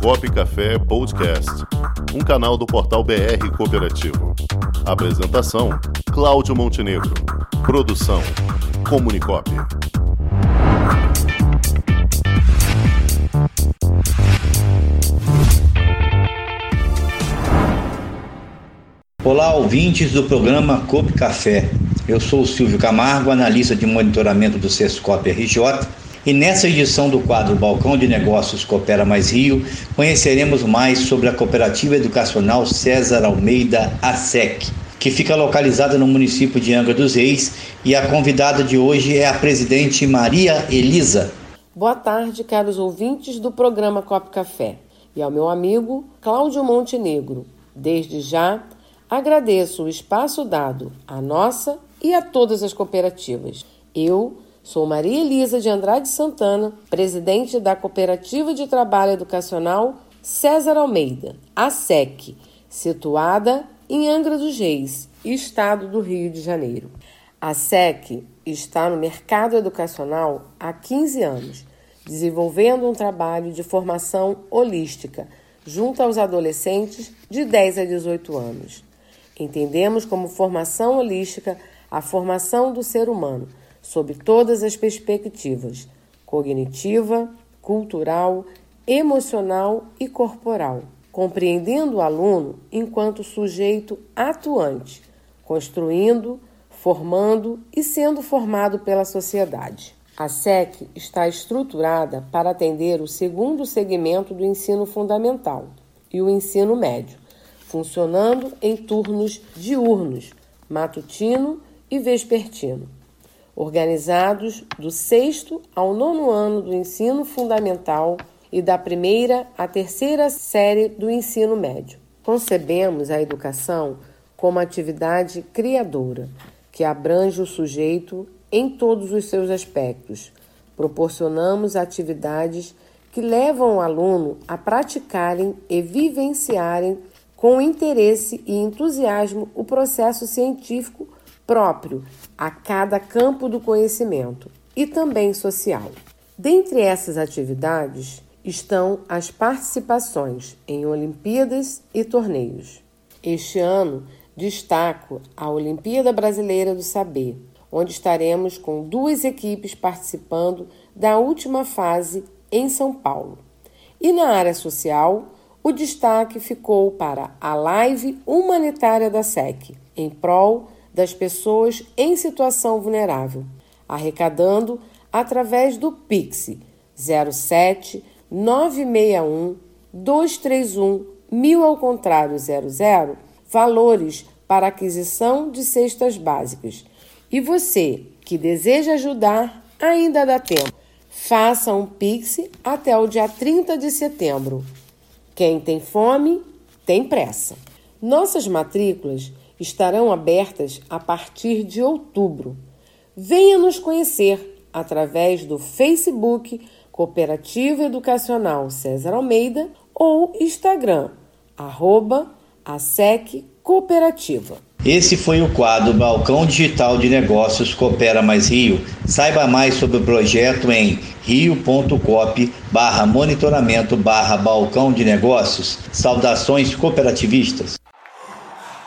Cop Café Podcast, um canal do portal BR Cooperativo. Apresentação: Cláudio Montenegro. Produção: Comunicop. Olá, ouvintes do programa Cop Café. Eu sou o Silvio Camargo, analista de monitoramento do Sescop RJ, e nessa edição do quadro Balcão de Negócios Coopera Mais Rio, conheceremos mais sobre a Cooperativa Educacional César Almeida ASEC, que fica localizada no município de Angra dos Reis, e a convidada de hoje é a presidente Maria Elisa. Boa tarde, caros ouvintes do programa Cop Café, e ao meu amigo Cláudio Montenegro. Desde já, agradeço o espaço dado à nossa e a todas as cooperativas. Eu sou Maria Elisa de Andrade Santana, presidente da Cooperativa de Trabalho Educacional César Almeida, a SEC, situada em Angra dos Reis, estado do Rio de Janeiro. A SEC está no mercado educacional há 15 anos, desenvolvendo um trabalho de formação holística junto aos adolescentes de 10 a 18 anos. Entendemos como formação holística a formação do ser humano, sob todas as perspectivas cognitiva, cultural, emocional e corporal, compreendendo o aluno enquanto sujeito atuante, construindo, formando e sendo formado pela sociedade. A SEC está estruturada para atender o segundo segmento do ensino fundamental e o ensino médio, funcionando em turnos diurnos, matutino e vespertino, organizados do sexto ao nono ano do ensino fundamental e da primeira à terceira série do ensino médio. Concebemos a educação como atividade criadora, que abrange o sujeito em todos os seus aspectos. Proporcionamos atividades que levam o aluno a praticarem e vivenciarem com interesse e entusiasmo o processo científico próprio a cada campo do conhecimento e também social. Dentre essas atividades estão as participações em Olimpíadas e torneios. Este ano destaco a Olimpíada Brasileira do Saber, onde estaremos com duas equipes participando da última fase em São Paulo. E na área social, o destaque ficou para a live humanitária da SEC, em prol das pessoas em situação vulnerável, arrecadando através do Pix 07 961 231 mil ao contrário 00 valores para aquisição de cestas básicas. E você que deseja ajudar, ainda dá tempo. Faça um Pix até o dia 30 de setembro. Quem tem fome, tem pressa. Nossas matrículas estarão abertas a partir de outubro. Venha nos conhecer através do Facebook Cooperativa Educacional César Almeida ou Instagram, arroba ASEC Cooperativa. Esse foi o quadro Balcão Digital de Negócios Coopera Mais Rio. Saiba mais sobre o projeto em rio.cop barra monitoramento barra balcão de negócios. Saudações cooperativistas.